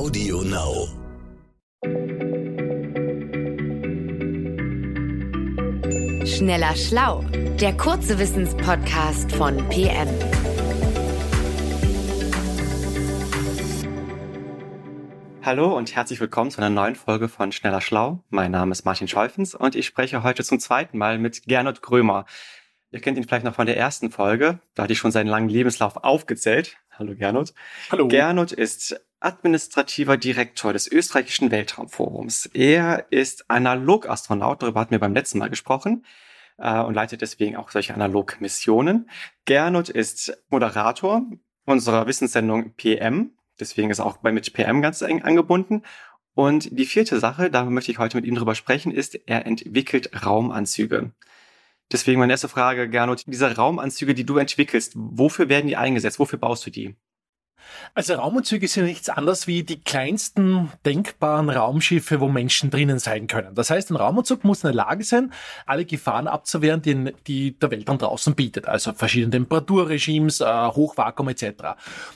Audio Now. Schneller Schlau, der kurze Wissenspodcast von PM. Hallo und herzlich willkommen zu einer neuen Folge von Schneller Schlau. Mein Name ist Martin Scholfens und ich spreche heute zum zweiten Mal mit Gernot Grömer. Ihr kennt ihn vielleicht noch von der ersten Folge. Da hatte ich schon seinen langen Lebenslauf aufgezählt. Hallo Gernot. Hallo. Gernot ist administrativer Direktor des österreichischen Weltraumforums. Er ist Analogastronaut, darüber hatten wir beim letzten Mal gesprochen äh, und leitet deswegen auch solche Analogmissionen. Gernot ist Moderator unserer Wissenssendung PM, deswegen ist er auch bei mit PM ganz eng angebunden. Und die vierte Sache, da möchte ich heute mit ihm drüber sprechen, ist, er entwickelt Raumanzüge. Deswegen meine erste Frage, Gernot, diese Raumanzüge, die du entwickelst, wofür werden die eingesetzt? Wofür baust du die? Also Raumanzüge sind nichts anderes wie die kleinsten denkbaren Raumschiffe, wo Menschen drinnen sein können. Das heißt, ein Raumanzug muss in der Lage sein, alle Gefahren abzuwehren, die, die der Weltraum draußen bietet. Also verschiedene Temperaturregimes, äh, Hochvakuum etc.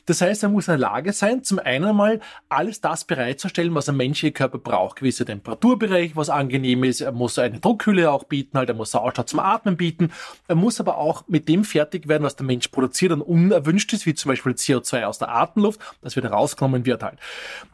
Das heißt, er muss in der Lage sein, zum einen mal alles das bereitzustellen, was ein menschlicher Körper braucht. Gewisse Temperaturbereich, was angenehm ist. Er muss eine Druckhülle auch bieten, halt, er muss Sauerstoff zum Atmen bieten. Er muss aber auch mit dem fertig werden, was der Mensch produziert und unerwünscht ist, wie zum Beispiel CO2 aus der Atemluft, das wieder rausgenommen wird halt.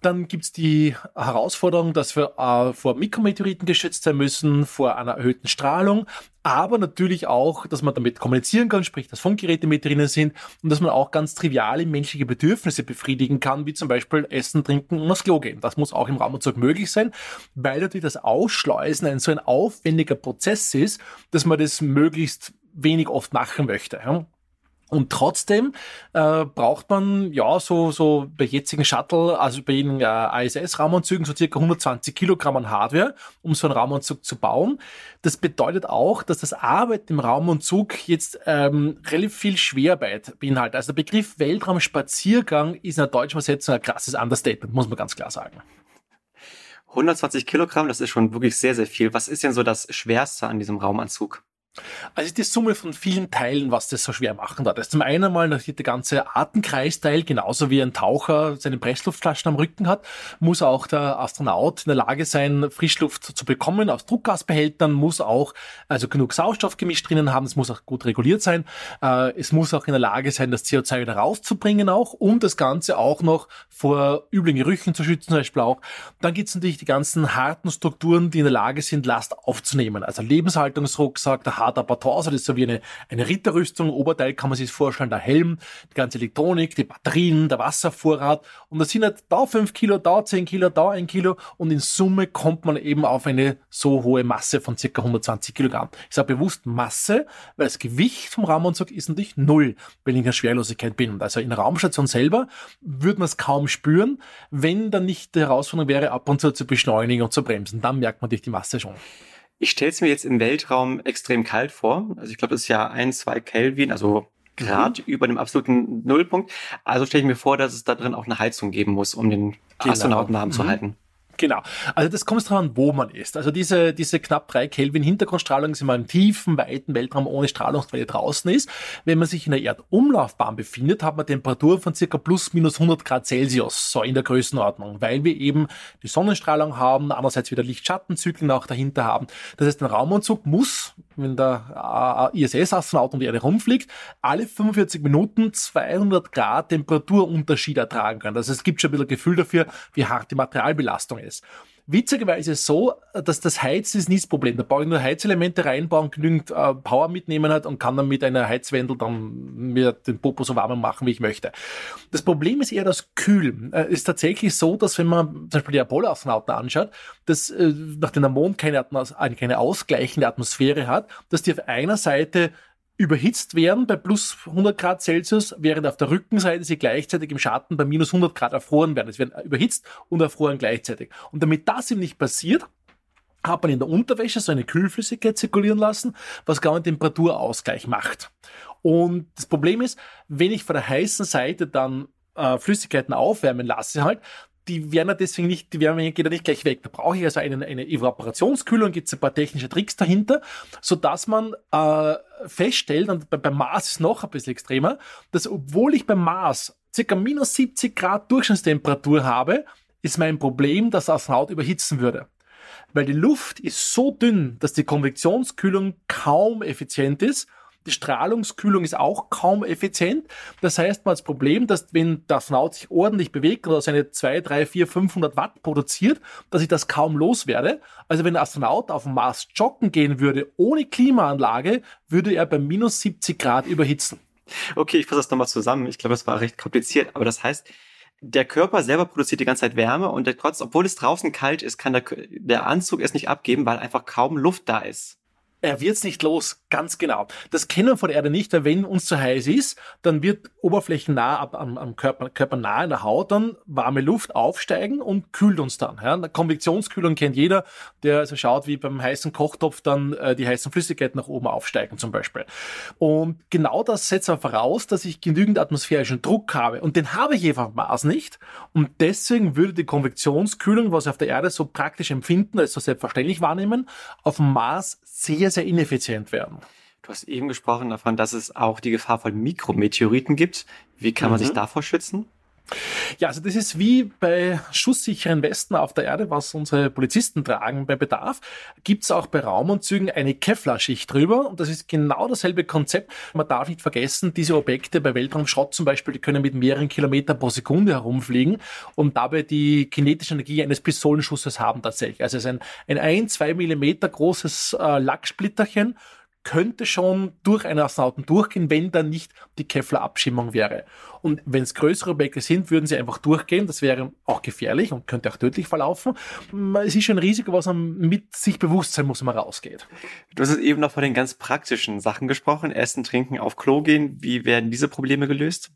Dann gibt's die Herausforderung, dass wir äh, vor Mikrometeoriten geschützt sein müssen, vor einer erhöhten Strahlung, aber natürlich auch, dass man damit kommunizieren kann, sprich, dass Funkgeräte mit drinnen sind und dass man auch ganz triviale menschliche Bedürfnisse befriedigen kann, wie zum Beispiel Essen, Trinken und aufs Klo gehen. Das muss auch im Raumanzug möglich sein, weil natürlich das Ausschleusen ein so ein aufwendiger Prozess ist, dass man das möglichst wenig oft machen möchte. Ja? Und trotzdem äh, braucht man ja so so bei jetzigen Shuttle, also bei den äh, ISS-Raumanzügen so circa 120 Kilogramm an Hardware, um so einen Raumanzug zu bauen. Das bedeutet auch, dass das Arbeiten im Raumanzug jetzt ähm, relativ viel Schwerarbeit beinhaltet. Also der Begriff Weltraumspaziergang ist in der deutschen Übersetzung ein krasses Understatement, muss man ganz klar sagen. 120 Kilogramm, das ist schon wirklich sehr, sehr viel. Was ist denn so das Schwerste an diesem Raumanzug? Also die Summe von vielen Teilen, was das so schwer machen. Das ist zum einen mal natürlich der ganze Atemkreisteil, genauso wie ein Taucher seine Pressluftflaschen am Rücken hat, muss auch der Astronaut in der Lage sein, Frischluft zu bekommen aus Druckgasbehältern, muss auch also genug Sauerstoff gemischt drinnen haben, es muss auch gut reguliert sein, äh, es muss auch in der Lage sein, das CO2 wieder rauszubringen auch und das Ganze auch noch vor üblen Gerüchen zu schützen, zum Beispiel auch. Dann gibt es natürlich die ganzen harten Strukturen, die in der Lage sind, Last aufzunehmen. Also Lebenshaltungsrucksack, der harter das ist so wie eine, eine Ritterrüstung. Oberteil kann man sich vorstellen, der Helm, die ganze Elektronik, die Batterien, der Wasservorrat. Und das sind halt da fünf Kilo, da zehn Kilo, da ein Kilo. Und in Summe kommt man eben auf eine so hohe Masse von circa 120 Kilogramm. Ich sage bewusst Masse, weil das Gewicht vom Raumanzug ist natürlich null, wenn ich in der Schwerlosigkeit bin. Und also in der Raumstation selber würde man es kaum spüren, wenn dann nicht die Herausforderung wäre, ab und zu zu beschleunigen und zu bremsen. Dann merkt man durch die Masse schon. Ich stelle es mir jetzt im Weltraum extrem kalt vor. Also ich glaube, das ist ja ein, zwei Kelvin, also Grad mhm. über dem absoluten Nullpunkt. Also stelle ich mir vor, dass es da drin auch eine Heizung geben muss, um den genau. Astronauten warm mhm. zu halten. Genau. Also das kommt darauf an, wo man ist. Also diese, diese knapp drei Kelvin Hintergrundstrahlung ist immer im tiefen, weiten Weltraum ohne Strahlungsquelle draußen ist. Wenn man sich in der Erdumlaufbahn befindet, hat man Temperaturen von circa plus minus 100 Grad Celsius, so in der Größenordnung, weil wir eben die Sonnenstrahlung haben, andererseits wieder Lichtschattenzyklen auch dahinter haben. Das heißt, ein Raumanzug muss, wenn der äh, ISS-Astronaut um die Erde rumfliegt, alle 45 Minuten 200 Grad Temperaturunterschied ertragen können. Also es gibt schon ein bisschen Gefühl dafür, wie hart die Materialbelastung ist. Witzigerweise so, dass das Heizen ist nicht das Problem. Da brauche ich nur Heizelemente reinbauen, genügend äh, Power mitnehmen hat und kann dann mit einer Heizwendel dann mir den Popo so warm machen, wie ich möchte. Das Problem ist eher das Kühlen. Äh, ist tatsächlich so, dass wenn man zum Beispiel die Apollo-Astronauten anschaut, dass äh, nachdem der Mond keine, Atmos keine ausgleichende Atmosphäre hat, dass die auf einer Seite überhitzt werden bei plus 100 Grad Celsius, während auf der Rückenseite sie gleichzeitig im Schatten bei minus 100 Grad erfroren werden. Es werden überhitzt und erfroren gleichzeitig. Und damit das eben nicht passiert, hat man in der Unterwäsche so eine Kühlflüssigkeit zirkulieren lassen, was gar einen Temperaturausgleich macht. Und das Problem ist, wenn ich von der heißen Seite dann äh, Flüssigkeiten aufwärmen lasse halt, die werden ja deswegen nicht, die Wärme geht ja nicht gleich weg. Da brauche ich also eine, eine Evaporationskühlung, gibt es ein paar technische Tricks dahinter, so dass man äh, feststellt, und bei, beim Mars ist noch ein bisschen extremer, dass obwohl ich beim Mars circa minus 70 Grad Durchschnittstemperatur habe, ist mein Problem, dass der Astronaut überhitzen würde. Weil die Luft ist so dünn, dass die Konvektionskühlung kaum effizient ist die Strahlungskühlung ist auch kaum effizient. Das heißt, man hat das Problem, dass wenn der Astronaut sich ordentlich bewegt oder seine 2, 3, 4, 500 Watt produziert, dass ich das kaum loswerde. Also wenn der Astronaut auf dem Mars joggen gehen würde ohne Klimaanlage, würde er bei minus 70 Grad überhitzen. Okay, ich fasse das nochmal zusammen. Ich glaube, es war recht kompliziert, aber das heißt, der Körper selber produziert die ganze Zeit Wärme und der, trotz, obwohl es draußen kalt ist, kann der, der Anzug es nicht abgeben, weil einfach kaum Luft da ist. Er wird's nicht los, ganz genau. Das kennen wir von der Erde nicht, weil wenn uns zu heiß ist, dann wird oberflächennah am, am Körper, Körper nah in der Haut dann warme Luft aufsteigen und kühlt uns dann. Ja. Konvektionskühlung kennt jeder, der also schaut, wie beim heißen Kochtopf dann äh, die heißen Flüssigkeiten nach oben aufsteigen zum Beispiel. Und genau das setzt aber voraus, dass ich genügend atmosphärischen Druck habe. Und den habe ich auf Mars nicht. Und deswegen würde die Konvektionskühlung, was wir auf der Erde so praktisch empfinden, also selbstverständlich wahrnehmen, auf dem Mars sehr, sehr ineffizient werden. Du hast eben gesprochen davon, dass es auch die Gefahr von Mikrometeoriten gibt. Wie kann man sich mhm. davor schützen? Ja, also das ist wie bei schusssicheren Westen auf der Erde, was unsere Polizisten tragen bei Bedarf, gibt es auch bei Raumanzügen eine Kevlar-Schicht drüber und das ist genau dasselbe Konzept. Man darf nicht vergessen, diese Objekte bei Weltraumschrott zum Beispiel, die können mit mehreren Kilometern pro Sekunde herumfliegen und dabei die kinetische Energie eines Pistolenschusses haben tatsächlich. Also es ist ein, ein ein, zwei Millimeter großes äh, Lacksplitterchen könnte schon durch einen Astronauten durchgehen, wenn da nicht die Kevlar-Abschirmung wäre. Und wenn es größere Objekte sind, würden sie einfach durchgehen. Das wäre auch gefährlich und könnte auch tödlich verlaufen. Es ist schon ein Risiko, was man mit sich bewusst sein muss, wenn man rausgeht. Du hast eben noch von den ganz praktischen Sachen gesprochen. Essen, trinken, auf Klo gehen. Wie werden diese Probleme gelöst?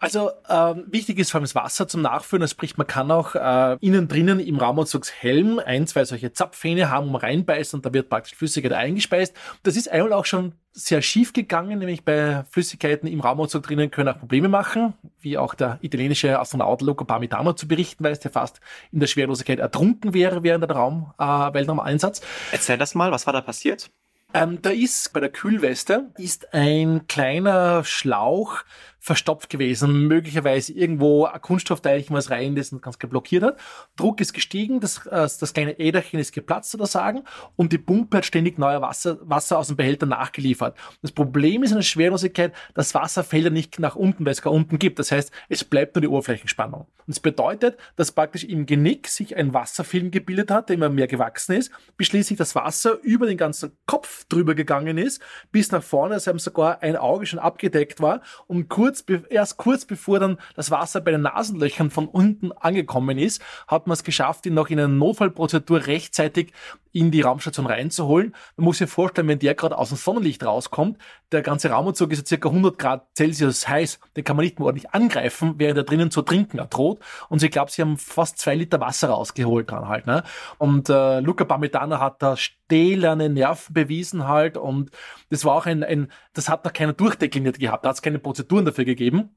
Also ähm, wichtig ist vor allem das Wasser zum Nachfüllen. Also sprich, man kann auch äh, innen drinnen im Raumanzugshelm ein, zwei solche Zapfhähne haben, um reinbeißt und da wird praktisch Flüssigkeit eingespeist. Das ist einmal auch schon sehr schief gegangen, nämlich bei Flüssigkeiten im Raumanzug drinnen können auch Probleme machen, wie auch der italienische Astronaut Luca Parmitano zu berichten weiß, der fast in der Schwerelosigkeit ertrunken wäre während der Raum, äh, Weltraumeinsatz. Erzähl das mal, was war da passiert? Ähm, da ist bei der Kühlweste ist ein kleiner Schlauch verstopft gewesen, möglicherweise irgendwo ein Kunststoffteilchen, was rein ist und ganz blockiert hat. Druck ist gestiegen, das, äh, das kleine Äderchen ist geplatzt oder sagen und die Pumpe hat ständig neuer Wasser, Wasser aus dem Behälter nachgeliefert. Das Problem ist in der Schwerelosigkeit, das Wasser fällt ja nicht nach unten, weil es gar unten gibt. Das heißt, es bleibt nur die Oberflächenspannung. Und das bedeutet, dass praktisch im Genick sich ein Wasserfilm gebildet hat, der immer mehr gewachsen ist, bis schließlich das Wasser über den ganzen Kopf drüber gegangen ist, bis nach vorne, als eben sogar ein Auge schon abgedeckt war und kurz kurz, erst kurz bevor dann das Wasser bei den Nasenlöchern von unten angekommen ist, hat man es geschafft, ihn noch in einer Notfallprozedur rechtzeitig in die Raumstation reinzuholen. Man muss sich vorstellen, wenn der gerade aus dem Sonnenlicht rauskommt, der ganze Raumanzug ist ja circa 100 Grad Celsius heiß, den kann man nicht mehr ordentlich angreifen, während er drinnen zu trinken droht. Und ich glaube, sie haben fast zwei Liter Wasser rausgeholt dran halt. Ne? Und äh, Luca Bametana hat da stählerne Nerven bewiesen halt und das war auch ein, ein das hat noch keiner durchdekliniert gehabt, da hat es keine Prozeduren dafür gegeben.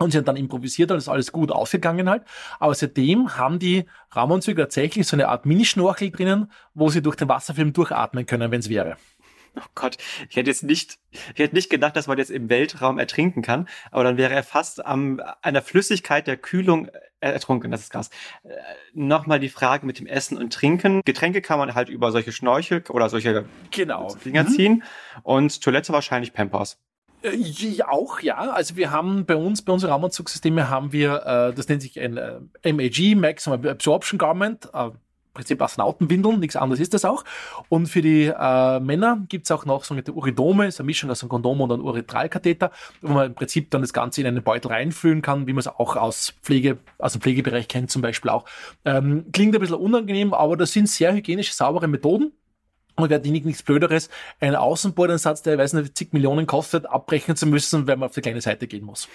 Und sie haben dann improvisiert, und ist alles gut ausgegangen halt. Aber seitdem haben die Raumanzüge tatsächlich so eine Art Minischnorchel drinnen, wo sie durch den Wasserfilm durchatmen können, wenn es wäre. Oh Gott, ich hätte jetzt nicht, ich hätte nicht gedacht, dass man jetzt im Weltraum ertrinken kann, aber dann wäre er fast am, einer Flüssigkeit der Kühlung ertrunken, das ist krass. Äh, Nochmal die Frage mit dem Essen und Trinken. Getränke kann man halt über solche Schnorchel oder solche genau. Dinger mhm. ziehen und Toilette wahrscheinlich Pampers. Äh, ja, auch, ja. Also wir haben bei uns, bei unseren Raumanzugssysteme haben wir, äh, das nennt sich ein äh, MAG, Maximum Absorption Garment, äh, Prinzip Astronautenwindeln, nichts anderes ist das auch. Und für die äh, Männer gibt's auch noch sogenannte Uridome, ist eine Mischung aus einem Kondom und einem Uretralkatheter, wo man im Prinzip dann das Ganze in einen Beutel reinfüllen kann, wie man es auch aus Pflege, aus dem Pflegebereich kennt zum Beispiel auch. Ähm, klingt ein bisschen unangenehm, aber das sind sehr hygienische, saubere Methoden. Und wäre wenig nichts Blöderes, einen Außenbordensatz, der, weiß nicht, zig Millionen kostet, abbrechen zu müssen, wenn man auf die kleine Seite gehen muss.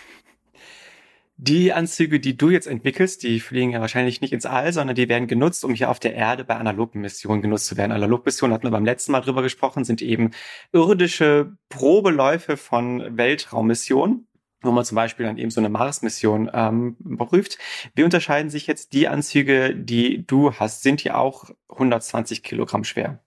Die Anzüge, die du jetzt entwickelst, die fliegen ja wahrscheinlich nicht ins All, sondern die werden genutzt, um hier auf der Erde bei analogen Missionen genutzt zu werden. Analogmissionen hatten wir beim letzten Mal drüber gesprochen, sind eben irdische Probeläufe von Weltraummissionen wo man zum Beispiel dann eben so eine Mars-Mission ähm, prüft. Wie unterscheiden sich jetzt die Anzüge, die du hast? Sind die auch 120 Kilogramm schwer?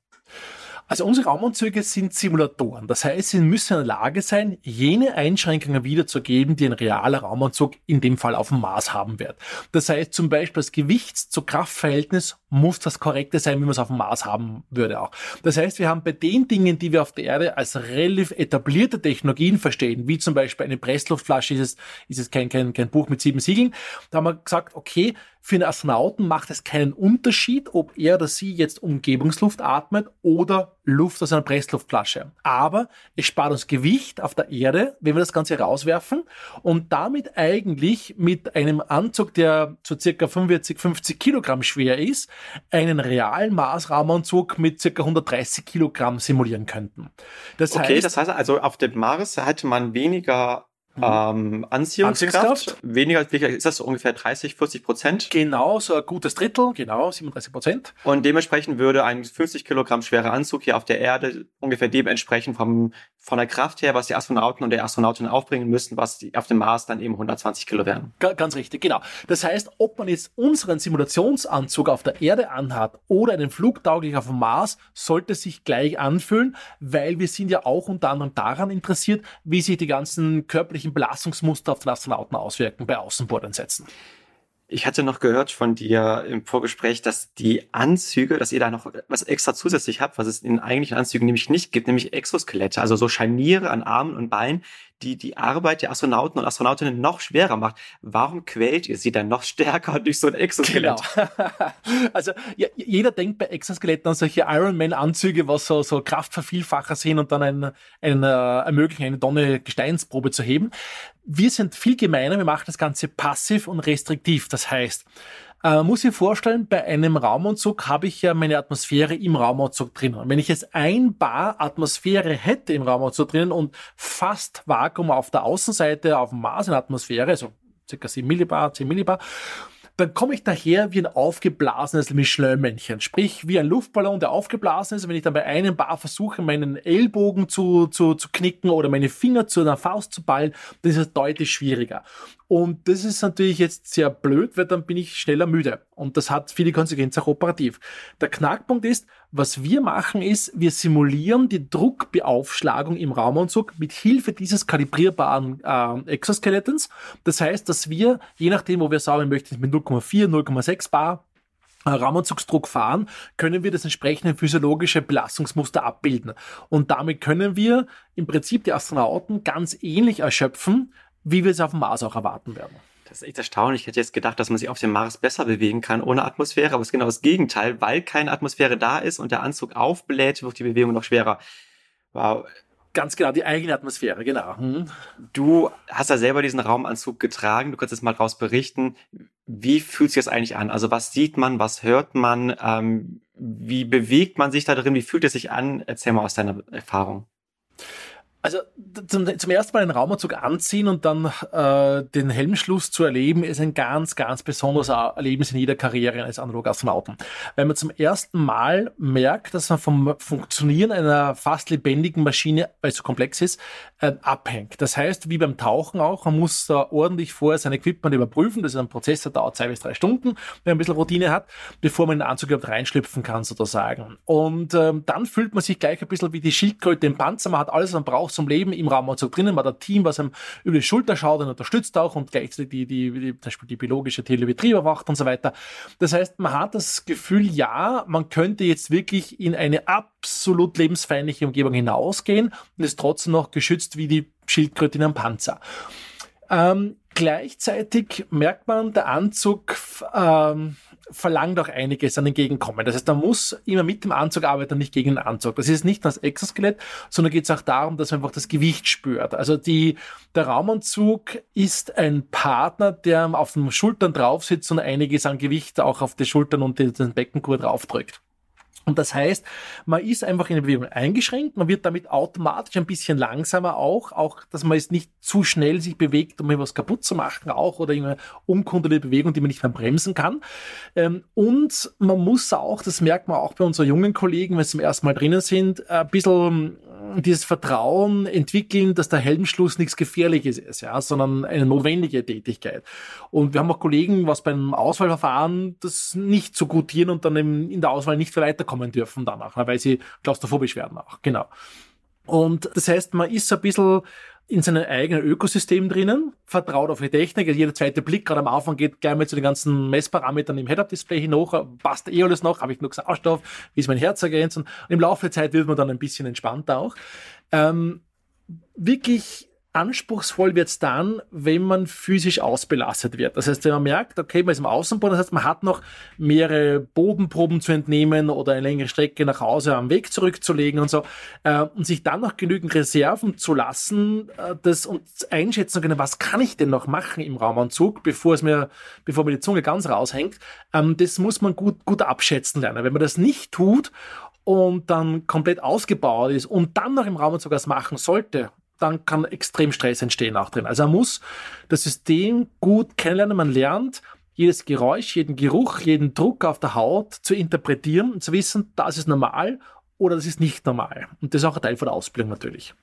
Also unsere Raumanzüge sind Simulatoren. Das heißt, sie müssen in der Lage sein, jene Einschränkungen wiederzugeben, die ein realer Raumanzug in dem Fall auf dem Mars haben wird. Das heißt zum Beispiel das Gewichts- zu Kraftverhältnis muss das korrekte sein, wie man es auf dem Mars haben würde auch. Das heißt, wir haben bei den Dingen, die wir auf der Erde als relativ etablierte Technologien verstehen, wie zum Beispiel eine Pressluftflasche, ist es, ist es kein, kein, kein Buch mit sieben Siegeln, da haben wir gesagt, okay, für einen Astronauten macht es keinen Unterschied, ob er oder sie jetzt Umgebungsluft atmet oder Luft aus einer Pressluftflasche. Aber es spart uns Gewicht auf der Erde, wenn wir das Ganze rauswerfen und damit eigentlich mit einem Anzug, der so circa 45, 50 Kilogramm schwer ist, einen realen Marsraumanzug mit circa 130 Kilogramm simulieren könnten. Das okay, heißt, das heißt also, auf dem Mars hätte man weniger Mhm. Ähm, Anziehungskraft, Anziehungskraft, weniger, ist das so ungefähr 30, 40 Prozent? Genau, so ein gutes Drittel, genau, 37 Prozent. Und dementsprechend würde ein 50 Kilogramm schwerer Anzug hier auf der Erde ungefähr dem entsprechen vom, von der Kraft her, was die Astronauten und der Astronautin aufbringen müssten, was die auf dem Mars dann eben 120 Kilo wären. Ganz richtig, genau. Das heißt, ob man jetzt unseren Simulationsanzug auf der Erde anhat oder einen flugtauglich auf dem Mars, sollte sich gleich anfühlen, weil wir sind ja auch unter anderem daran interessiert, wie sich die ganzen körperlichen welchen Belastungsmuster auf den Astronauten auswirken bei Außenbordeinsätzen. Ich hatte noch gehört von dir im Vorgespräch, dass die Anzüge, dass ihr da noch was extra zusätzlich habt, was es in eigentlichen Anzügen nämlich nicht gibt, nämlich Exoskelette, also so Scharniere an Armen und Beinen, die die Arbeit der Astronauten und Astronautinnen noch schwerer macht. Warum quält ihr sie dann noch stärker durch so ein Exoskelett? Genau. also ja, jeder denkt bei Exoskeletten an solche Ironman-Anzüge, was so, so Kraftvervielfacher sind und dann ein, ein, äh, ermöglichen, eine Tonne Gesteinsprobe zu heben. Wir sind viel gemeiner, wir machen das Ganze passiv und restriktiv. Das heißt, äh, muss ich vorstellen, bei einem Raumanzug habe ich ja meine Atmosphäre im Raumanzug drinnen. Wenn ich jetzt ein Bar Atmosphäre hätte im Raumanzug drinnen und fast Vakuum auf der Außenseite auf dem Mars in Atmosphäre, also circa 7 Millibar, 10 Millibar, dann komme ich daher wie ein aufgeblasenes Michelin-Männchen. Sprich, wie ein Luftballon, der aufgeblasen ist. Wenn ich dann bei einem Bar versuche, meinen Ellbogen zu, zu, zu knicken oder meine Finger zu einer Faust zu ballen, dann ist es deutlich schwieriger. Und das ist natürlich jetzt sehr blöd, weil dann bin ich schneller müde. Und das hat viele Konsequenzen auch operativ. Der Knackpunkt ist, was wir machen ist, wir simulieren die Druckbeaufschlagung im Raumanzug mit Hilfe dieses kalibrierbaren äh, Exoskeletons. Das heißt, dass wir, je nachdem, wo wir sagen, möchten mit 0,4, 0,6 Bar äh, Raumanzugsdruck fahren, können wir das entsprechende physiologische Belastungsmuster abbilden. Und damit können wir im Prinzip die Astronauten ganz ähnlich erschöpfen, wie wir es auf dem Mars auch erwarten werden. Das ist echt erstaunlich. Ich hätte jetzt gedacht, dass man sich auf dem Mars besser bewegen kann ohne Atmosphäre, aber es ist genau das Gegenteil. Weil keine Atmosphäre da ist und der Anzug aufbläht, wird die Bewegung noch schwerer. Wow. Ganz genau, die eigene Atmosphäre, genau. Hm. Du hast ja selber diesen Raumanzug getragen. Du kannst jetzt mal draus berichten. Wie fühlt sich das eigentlich an? Also was sieht man, was hört man? Ähm, wie bewegt man sich da drin? Wie fühlt es sich an? Erzähl mal aus deiner Erfahrung. Also zum, zum ersten Mal einen Raumanzug anziehen und dann äh, den Helmschluss zu erleben, ist ein ganz, ganz besonderes Erlebnis in jeder Karriere eines Analog-Astronauten. Weil man zum ersten Mal merkt, dass man vom Funktionieren einer fast lebendigen Maschine, weil es so komplex ist, äh, abhängt. Das heißt, wie beim Tauchen auch, man muss da ordentlich vorher sein Equipment überprüfen. Das ist ein Prozess, der dauert zwei bis drei Stunden, wenn man ein bisschen Routine hat, bevor man in den Anzug überhaupt reinschlüpfen kann, sozusagen. Und ähm, dann fühlt man sich gleich ein bisschen wie die Schildkröte im Panzer. Man hat alles, was man braucht zum Leben im Raumanzug drinnen. Man hat Team, was einem über die Schulter schaut und unterstützt auch und gleichzeitig die, die, die, zum Beispiel die biologische Telemetrie überwacht und so weiter. Das heißt, man hat das Gefühl, ja, man könnte jetzt wirklich in eine absolut lebensfeindliche Umgebung hinausgehen und ist trotzdem noch geschützt wie die Schildkröte in einem Panzer. Ähm, gleichzeitig merkt man, der Anzug ähm, verlangt auch einiges an Entgegenkommen. Das heißt, man muss immer mit dem Anzug arbeiten, nicht gegen den Anzug. Das ist nicht nur das Exoskelett, sondern geht es auch darum, dass man einfach das Gewicht spürt. Also die, der Raumanzug ist ein Partner, der auf den Schultern drauf sitzt und einiges an Gewicht auch auf die Schultern und den Beckenkur draufdrückt. Und das heißt, man ist einfach in der Bewegung eingeschränkt, man wird damit automatisch ein bisschen langsamer auch, auch, dass man es nicht zu schnell sich bewegt, um etwas kaputt zu machen, auch, oder eine umkunderte Bewegung, die man nicht mehr bremsen kann. Ähm, und man muss auch, das merkt man auch bei unseren jungen Kollegen, wenn sie zum ersten Mal drinnen sind, ein bisschen dieses Vertrauen entwickeln, dass der Helmschluss nichts Gefährliches ist, ja, sondern eine notwendige Tätigkeit. Und wir haben auch Kollegen, was beim Auswahlverfahren das nicht so gutieren und dann in der Auswahl nicht weiterkommen dürfen danach, weil sie klaustrophobisch werden auch. Genau. Und das heißt, man ist ein bisschen in seinem eigenen Ökosystem drinnen, vertraut auf die Technik. Also jeder zweite Blick gerade am Anfang geht gleich mal zu den ganzen Messparametern im Head-Up-Display hinauf, passt eh alles noch, habe ich genug Sauerstoff, wie ist mein Herzergrenz und im Laufe der Zeit wird man dann ein bisschen entspannter auch. Ähm, wirklich anspruchsvoll wird's dann, wenn man physisch ausbelastet wird. Das heißt, wenn man merkt, okay, man ist im Außenboden, das heißt, man hat noch mehrere Bodenproben zu entnehmen oder eine längere Strecke nach Hause am Weg zurückzulegen und so, äh, und sich dann noch genügend Reserven zu lassen, äh, das und einschätzen können, was kann ich denn noch machen im Raumanzug, bevor es mir, bevor mir die Zunge ganz raushängt, ähm, das muss man gut, gut abschätzen lernen. Wenn man das nicht tut und dann komplett ausgebaut ist und dann noch im Raumanzug was machen sollte, dann kann extrem Stress entstehen auch drin. Also er muss das System gut kennenlernen. Man lernt, jedes Geräusch, jeden Geruch, jeden Druck auf der Haut zu interpretieren und zu wissen, das ist normal oder das ist nicht normal. Und das ist auch ein Teil von der Ausbildung natürlich.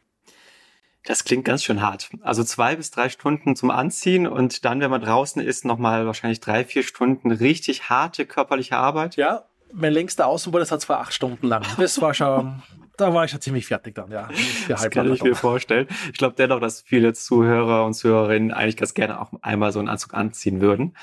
Das klingt ganz schön hart. Also zwei bis drei Stunden zum Anziehen und dann, wenn man draußen ist, nochmal wahrscheinlich drei, vier Stunden richtig harte körperliche Arbeit. Ja, mein längster Außenbordesatz war acht Stunden lang. Das war schon da war ich ja ziemlich fertig dann, ja. Das kann ich mir vorstellen. Ich glaube dennoch, dass viele Zuhörer und Zuhörerinnen eigentlich ganz gerne auch einmal so einen Anzug anziehen würden.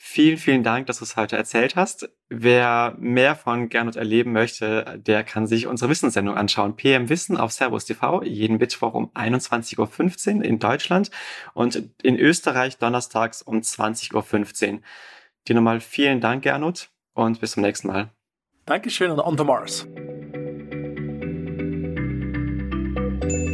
Vielen, vielen Dank, dass du es heute erzählt hast. Wer mehr von Gernot erleben möchte, der kann sich unsere Wissenssendung anschauen. PM Wissen auf Servus TV, jeden Mittwoch um 21.15 Uhr in Deutschland und in Österreich donnerstags um 20.15 Uhr. Dir nochmal vielen Dank, Gernot, und bis zum nächsten Mal. Dankeschön und on the Mars.